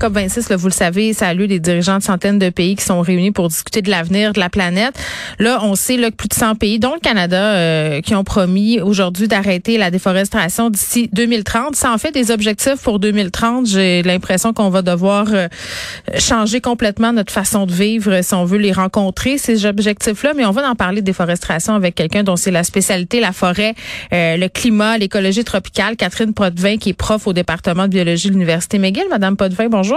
COP26, vous le savez, ça a des dirigeants de centaines de pays qui sont réunis pour discuter de l'avenir de la planète. Là, on sait là, que plus de 100 pays, dont le Canada, euh, qui ont promis aujourd'hui d'arrêter la déforestation d'ici 2030. Ça en fait des objectifs pour 2030. J'ai l'impression qu'on va devoir euh, changer complètement notre façon de vivre si on veut les rencontrer, ces objectifs-là. Mais on va en parler de déforestation avec quelqu'un dont c'est la spécialité, la forêt, euh, le climat, l'écologie tropicale. Catherine Potvin, qui est prof au département de biologie de l'Université McGill. Madame Potvin, bonjour.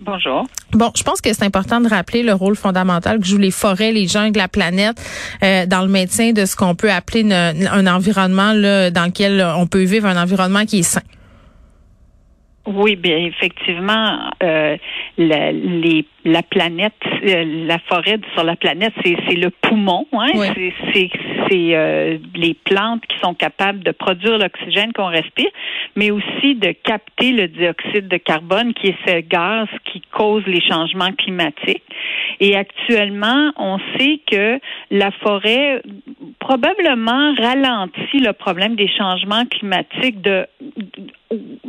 Bonjour. Bon, je pense que c'est important de rappeler le rôle fondamental que jouent les forêts, les jungles, la planète euh, dans le maintien de ce qu'on peut appeler un environnement là, dans lequel on peut vivre un environnement qui est sain. Oui, bien effectivement, euh, la, les, la planète, euh, la forêt sur la planète, c'est le poumon. Hein? C'est euh, les plantes qui sont capables de produire l'oxygène qu'on respire, mais aussi de capter le dioxyde de carbone, qui est ce gaz qui cause les changements climatiques. Et actuellement, on sait que la forêt probablement ralentit le problème des changements climatiques de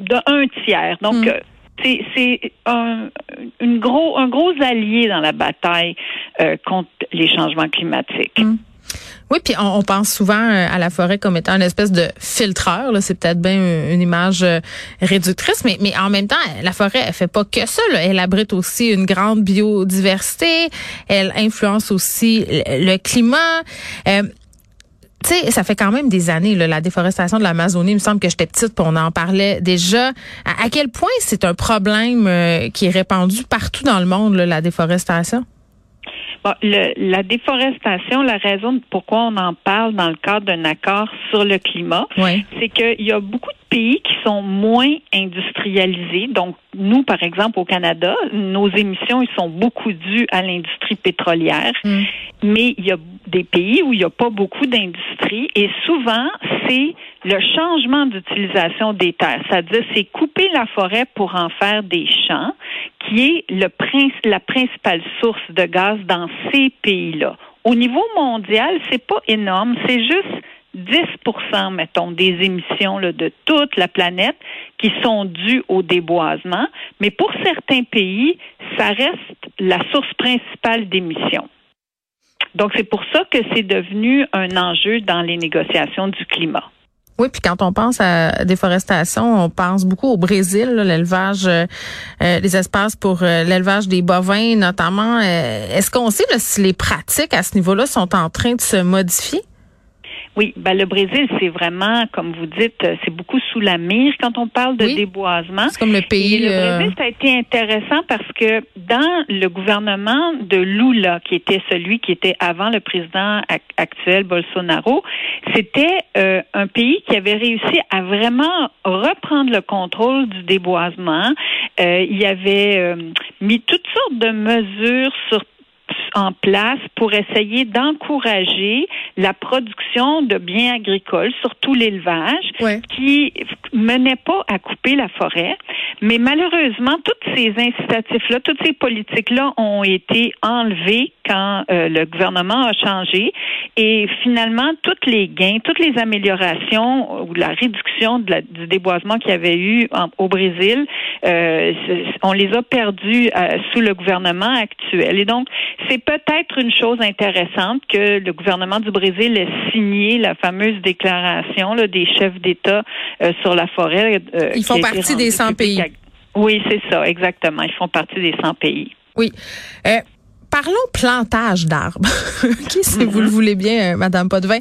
de un tiers. Donc, euh, c'est un, une gros, un gros allié dans la bataille euh, contre les changements climatiques. Hmm. Oui, puis on, pense souvent euh, à la forêt comme étant une espèce de filtreur. C'est peut-être bien une image réductrice, mais, mais en même temps, la forêt, elle fait pas que ça. Elle abrite aussi une grande biodiversité. Elle influence aussi le, climat tu sais, ça fait quand même des années, la déforestation de l'Amazonie. Il me semble que j'étais petite, pour on en parlait déjà. À, quel point c'est un problème euh, qui est répandu partout dans le monde, la déforestation? la déforestation, la raison pourquoi on en parle dans le cadre d'un accord sur le climat, c'est qu'il y a beaucoup de pays qui sont moins industrialisés. Donc, nous, par exemple, au Canada, nos émissions, ils sont beaucoup dues à l'industrie pétrolière. Mm. Mais il y a des pays où il n'y a pas beaucoup d'industrie et souvent, c'est le changement d'utilisation des terres. C'est-à-dire, c'est couper la forêt pour en faire des champs, qui est le, la principale source de gaz dans ces pays-là. Au niveau mondial, c'est pas énorme, c'est juste 10 mettons, des émissions de toute la planète qui sont dues au déboisement. Mais pour certains pays, ça reste la source principale d'émissions. Donc, c'est pour ça que c'est devenu un enjeu dans les négociations du climat. Oui, puis quand on pense à déforestation, on pense beaucoup au Brésil, l'élevage, euh, euh, les espaces pour euh, l'élevage des bovins notamment. Est-ce qu'on sait si les pratiques à ce niveau-là sont en train de se modifier? Oui, ben le Brésil, c'est vraiment, comme vous dites, euh, c'est beaucoup sous la mire quand on parle de déboisement. C'est comme le pays. Et le euh, Brésil, ça a été intéressant parce que dans le gouvernement de Lula, qui était celui qui était avant le président actuel Bolsonaro, c'était euh, un pays qui avait réussi à vraiment reprendre le contrôle du déboisement. il y avait mis toutes sortes de mesures sur en place pour essayer d'encourager la production de biens agricoles, surtout l'élevage, qui menait pas à couper la forêt. Mais malheureusement, toutes ces incitatifs-là, toutes ces politiques-là ont été enlevées quand euh, le gouvernement a changé. Et finalement, toutes les gains, toutes les améliorations ou la réduction de la, du déboisement qu'il y avait eu au Brésil, euh, on les a perdus euh, sous le gouvernement actuel. Et donc, c'est peut-être une chose intéressante que le gouvernement du Brésil ait signé la fameuse déclaration des chefs d'État euh, sur la forêt. Euh, Ils font partie des 100 pays. Oui, c'est ça, exactement. Ils font partie des 100 pays. Oui. Parlons plantage d'arbres. si vous le voulez bien, euh, Madame Potvin?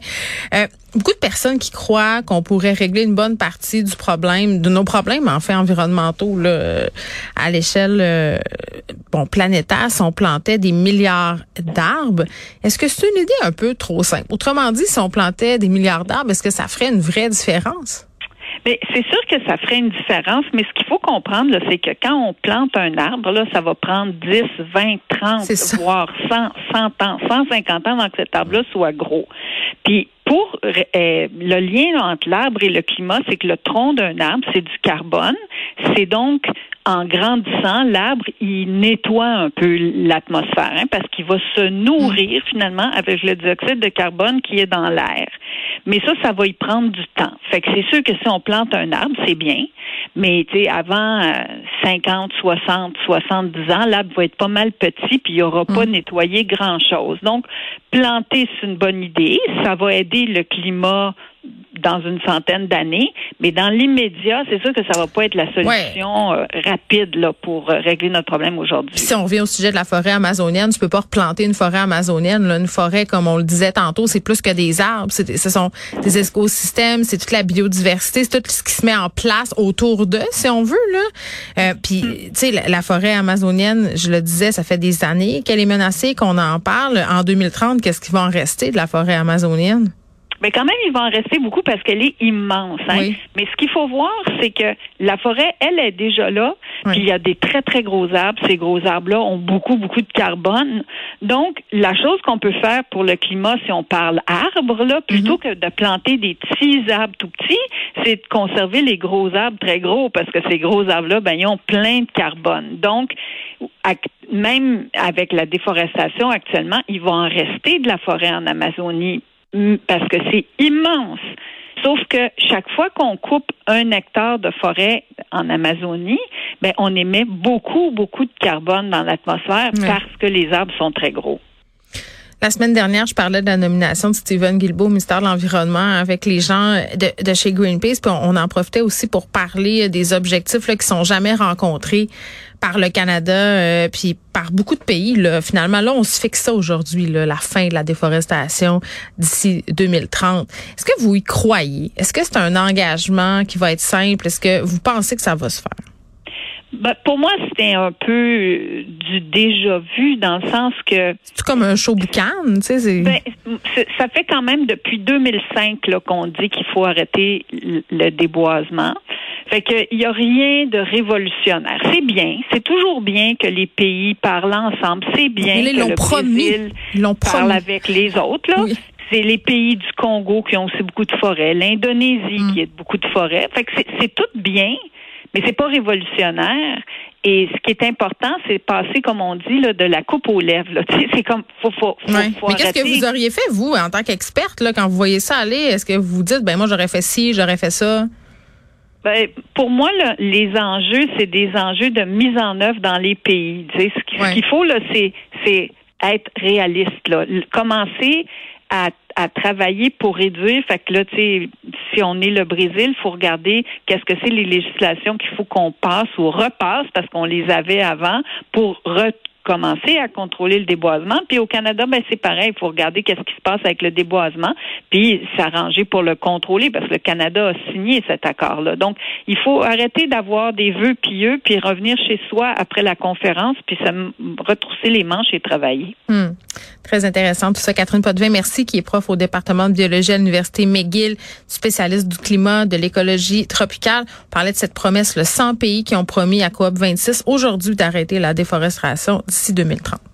Euh, beaucoup de personnes qui croient qu'on pourrait régler une bonne partie du problème, de nos problèmes en fait environnementaux là, euh, à l'échelle euh, bon planétaire, si on plantait des milliards d'arbres. Est-ce que c'est une idée un peu trop simple? Autrement dit, si on plantait des milliards d'arbres, est-ce que ça ferait une vraie différence? Mais c'est sûr que ça ferait une différence, mais ce qu'il faut comprendre, c'est que quand on plante un arbre, là, ça va prendre 10, 20, 30, voire 100, 100 ans, 150 ans avant que cet arbre-là soit gros. Puis pour euh, le lien entre l'arbre et le climat, c'est que le tronc d'un arbre, c'est du carbone. C'est donc en grandissant, l'arbre, il nettoie un peu l'atmosphère hein, parce qu'il va se nourrir finalement avec le dioxyde de carbone qui est dans l'air. Mais ça, ça va y prendre du temps. Fait que c'est sûr que si on plante un arbre, c'est bien. Mais tu sais, avant 50, 60, 70 ans, l'arbre va être pas mal petit puis il aura pas mm. nettoyé grand-chose. Donc, planter, c'est une bonne idée. Ça va aider le climat dans une centaine d'années, mais dans l'immédiat, c'est sûr que ça va pas être la solution euh, rapide là pour euh, régler notre problème aujourd'hui. Si on revient au sujet de la forêt amazonienne, tu peux pas replanter une forêt amazonienne. Une forêt, comme on le disait tantôt, c'est plus que des arbres. ce sont des écosystèmes, c'est toute la biodiversité, c'est tout ce qui se met en place autour d'eux, si on veut là. Euh, puis, mm. tu sais, la, la, forêt amazonienne, je le disais, ça fait des années qu'elle est menacée, qu'on en parle. En 2030, qu'est-ce qui va en rester de la forêt amazonienne? Mais quand même, il va en rester beaucoup parce qu'elle est immense. Hein? Mais ce qu'il faut voir, c'est que la forêt, elle est déjà là. Puis il y a des très, très gros arbres. Ces gros arbres-là ont beaucoup, beaucoup de carbone. Donc, la chose qu'on peut faire pour le climat, si on parle arbres, là, plutôt mhm. que de planter des petits arbres tout petits, c'est de conserver les gros arbres très gros parce que ces gros arbres-là, ben, ils ont plein de carbone. Donc, même avec la déforestation actuellement, il va en rester de la forêt en Amazonie parce que c'est immense. Sauf que chaque fois qu'on coupe un hectare de forêt en Amazonie, ben on émet beaucoup, beaucoup de carbone dans l'atmosphère parce que les arbres sont très gros. La semaine dernière, je parlais de la nomination de Stephen Guilbeault au ministère de l'Environnement avec les gens de, chez Greenpeace. Puis on, en profitait aussi pour parler des objectifs là, qui sont jamais rencontrés par le Canada, euh, puis par beaucoup de pays. Là. Finalement, là, on se fixe ça aujourd'hui, la fin de la déforestation d'ici 2030. Est-ce que vous y croyez? Est-ce que c'est un engagement qui va être simple? Est-ce que vous pensez que ça va se faire? Ben, pour moi, c'était un peu euh, du déjà vu dans le sens que. C'est comme un show boucan, tu sais. Ben, ça fait quand même depuis 2005 qu'on dit qu'il faut arrêter le déboisement. Fait qu'il n'y a rien de révolutionnaire. C'est bien, c'est toujours bien que les pays parlent ensemble. C'est bien que le Brésil parle avec les autres. Là. C'est les pays du Congo qui ont aussi beaucoup de forêts, l'Indonésie mm. qui a beaucoup de forêts. Fait que c'est tout bien, mais c'est pas révolutionnaire. Et ce qui est important, c'est passer, comme on dit, là, de la coupe aux lèvres. C'est comme, faut, faut, faut, Mais qu'est-ce que vous auriez fait, vous, en tant qu'experte, quand vous voyez ça aller? Est-ce que vous dites, ben moi, j'aurais fait ci, j'aurais fait ça? Ben, pour moi, là, les enjeux, c'est des enjeux de mise en œuvre dans les pays. ce qu'il faut, là, c'est être réaliste. Là. Commencer à, à travailler pour réduire. Fait que là, tu sais, si on est le Brésil, il faut regarder qu'est-ce que c'est les législations qu'il faut qu'on passe ou repasse parce qu'on les avait avant pour commencer à contrôler le déboisement. Puis au Canada, ben c'est pareil, il faut regarder qu'est-ce qui se passe avec le déboisement, puis s'arranger pour le contrôler parce que le Canada a signé cet accord-là. Donc, il faut arrêter d'avoir des vœux pieux puis revenir chez soi après la conférence puis ça retrousser les manches et travailler. Hmm. Très intéressant tout ça. Catherine Potvin, merci, qui est prof au département de biologie à l'Université McGill, spécialiste du climat, de l'écologie tropicale. On parlait de cette promesse, le 100 pays qui ont promis à COP 26 aujourd'hui d'arrêter la déforestation d'ici 2030.